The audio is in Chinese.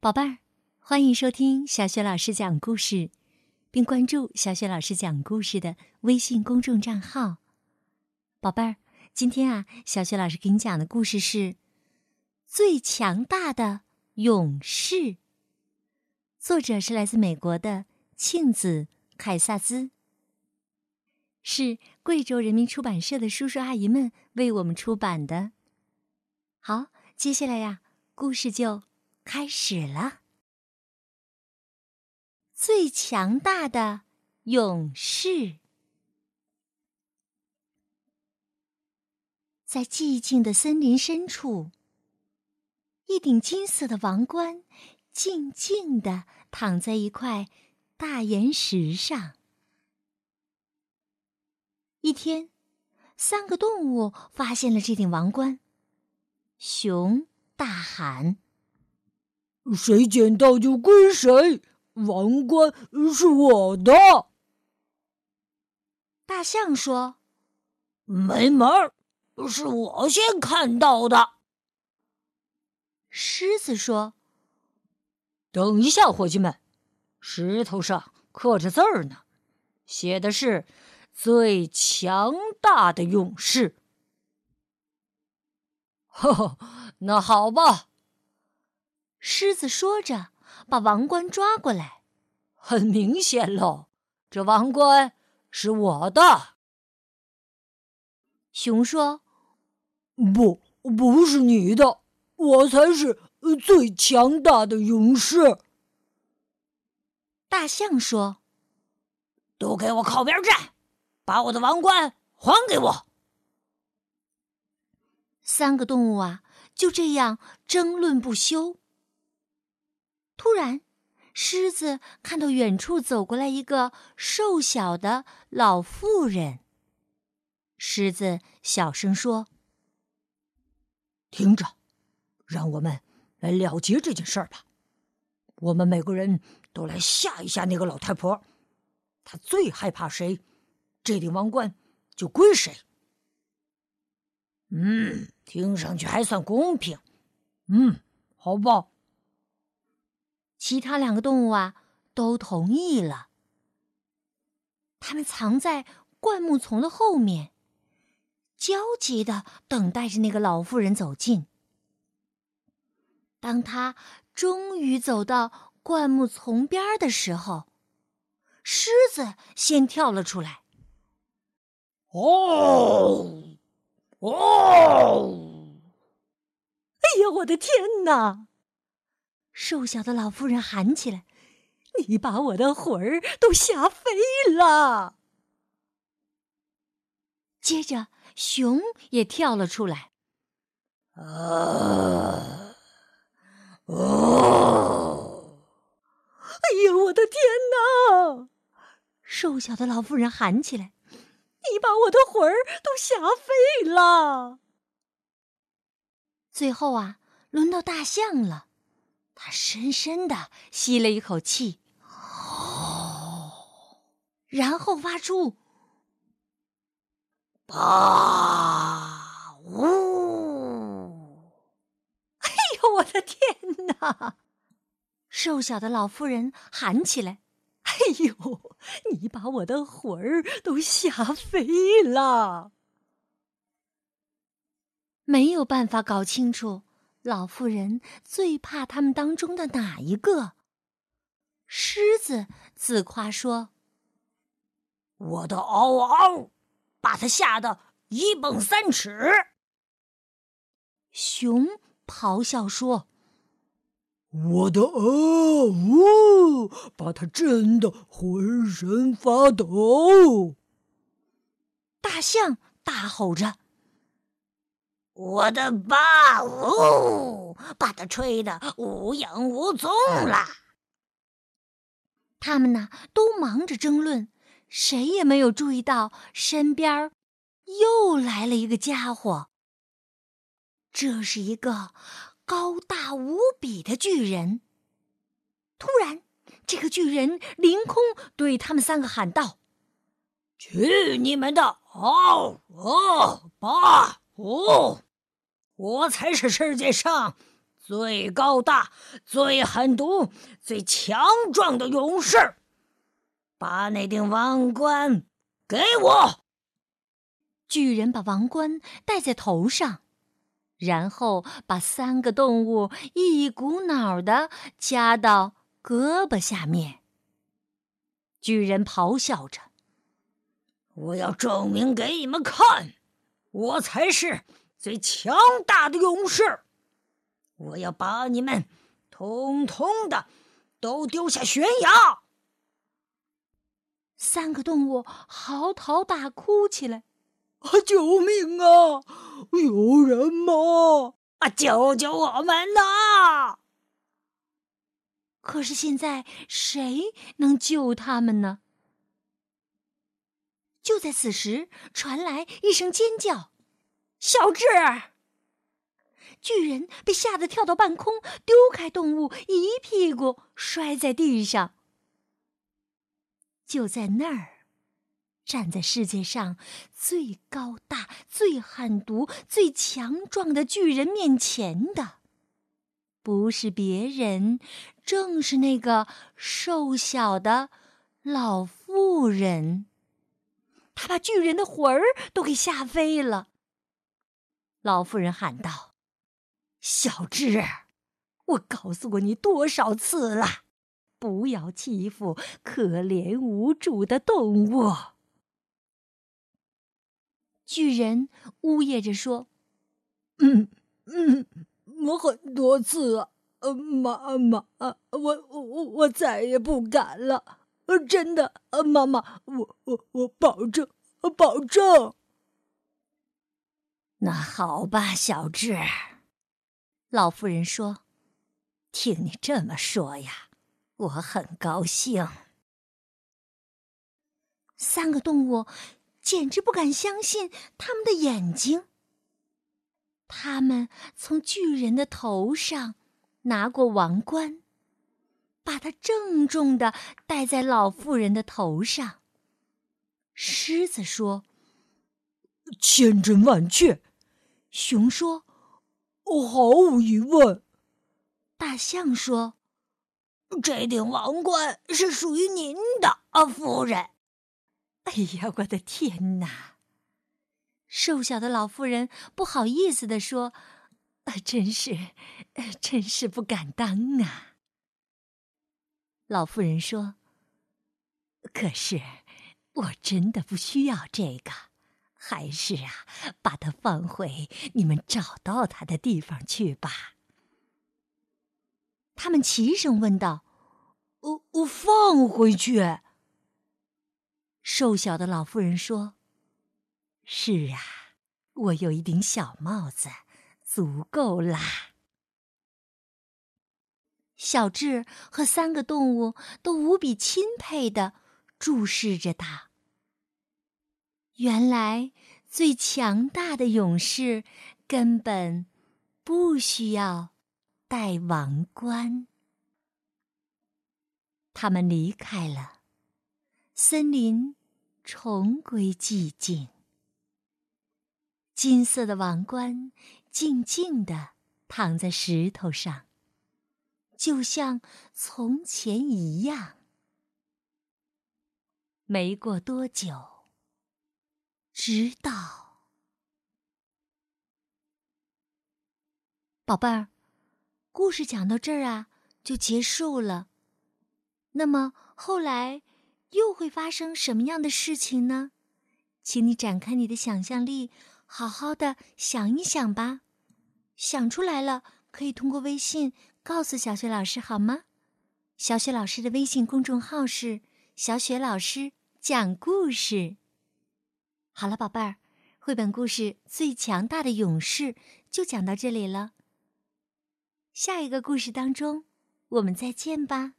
宝贝儿，欢迎收听小雪老师讲故事，并关注小雪老师讲故事的微信公众账号。宝贝儿，今天啊，小雪老师给你讲的故事是《最强大的勇士》，作者是来自美国的庆子凯萨兹，是贵州人民出版社的叔叔阿姨们为我们出版的。好，接下来呀，故事就开始了。最强大的勇士，在寂静的森林深处，一顶金色的王冠静静地躺在一块大岩石上。一天，三个动物发现了这顶王冠。熊大喊：“谁捡到就归谁，王冠是我的。”大象说：“没门儿，是我先看到的。”狮子说：“等一下，伙计们，石头上刻着字儿呢，写的是‘最强大的勇士’。”呵呵，那好吧。狮子说着，把王冠抓过来。很明显喽，这王冠是我的。熊说：“不，不是你的，我才是最强大的勇士。”大象说：“都给我靠边站，把我的王冠还给我。”三个动物啊，就这样争论不休。突然，狮子看到远处走过来一个瘦小的老妇人。狮子小声说：“听着，让我们来了结这件事儿吧。我们每个人都来吓一吓那个老太婆，她最害怕谁，这顶王冠就归谁。”嗯，听上去还算公平。嗯，好吧。其他两个动物啊，都同意了。他们藏在灌木丛的后面，焦急的等待着那个老妇人走近。当他终于走到灌木丛边的时候，狮子先跳了出来。哦！哦！哎呀，我的天哪！瘦小的老妇人喊起来：“你把我的魂儿都吓飞了！”接着，熊也跳了出来。啊！哦！哎呀，我的天哪！瘦小的老妇人喊起来。你把我的魂儿都吓飞了。最后啊，轮到大象了，他深深的吸了一口气，然后发出“啊呜”。哎呦，我的天哪！瘦小的老妇人喊起来。哎呦！你把我的魂儿都吓飞了，没有办法搞清楚老妇人最怕他们当中的哪一个。狮子自夸说：“我的嗷嗷，把他吓得一蹦三尺。”熊咆哮说。我的嗷呜，把他震得浑身发抖。大象大吼着：“我的吧呜，把他吹得无影无踪了。”他们呢，都忙着争论，谁也没有注意到身边又来了一个家伙。这是一个。高大无比的巨人。突然，这个巨人凌空对他们三个喊道：“去你们的！哦哦八哦，我才是世界上最高大、最狠毒、最强壮的勇士。把那顶王冠给我。巨人把王冠戴在头上，然后把三个动物一股脑的夹到胳膊下面。巨人咆哮着：“我要证明给你们看，我才是最强大的勇士！我要把你们通通的都丢下悬崖！”三个动物嚎啕大哭起来：“啊，救命啊！有人吗？啊，救救我们呐！”可是现在谁能救他们呢？就在此时，传来一声尖叫：“小智！”巨人被吓得跳到半空，丢开动物，一屁股摔在地上。就在那儿，站在世界上最高大、最狠毒、最强壮的巨人面前的，不是别人，正是那个瘦小的老妇人。他把巨人的魂儿都给吓飞了。老妇人喊道：“小智，我告诉过你多少次了？”不要欺负可怜无助的动物。巨人呜咽着说：“嗯嗯，我很多次啊，妈妈，我我我再也不敢了，真的，妈妈，我我我保证，保证。”那好吧，小智。老妇人说：“听你这么说呀。”我很高兴。三个动物简直不敢相信他们的眼睛。他们从巨人的头上拿过王冠，把它郑重的戴在老妇人的头上。狮子说：“千真万确。”熊说：“毫无疑问。”大象说。这顶王冠是属于您的，啊，夫人。哎呀，我的天哪！瘦小的老妇人不好意思地说：“啊真是，真是不敢当啊。”老妇人说：“可是，我真的不需要这个，还是啊，把它放回你们找到它的地方去吧。”他们齐声问道：“我我放回去？”瘦小的老妇人说：“是啊，我有一顶小帽子，足够啦。”小智和三个动物都无比钦佩的注视着他。原来，最强大的勇士根本不需要。戴王冠，他们离开了，森林重归寂静。金色的王冠静静地躺在石头上，就像从前一样。没过多久，直到宝贝儿。故事讲到这儿啊，就结束了。那么后来又会发生什么样的事情呢？请你展开你的想象力，好好的想一想吧。想出来了，可以通过微信告诉小雪老师好吗？小雪老师的微信公众号是“小雪老师讲故事”。好了，宝贝儿，绘本故事《最强大的勇士》就讲到这里了。下一个故事当中，我们再见吧。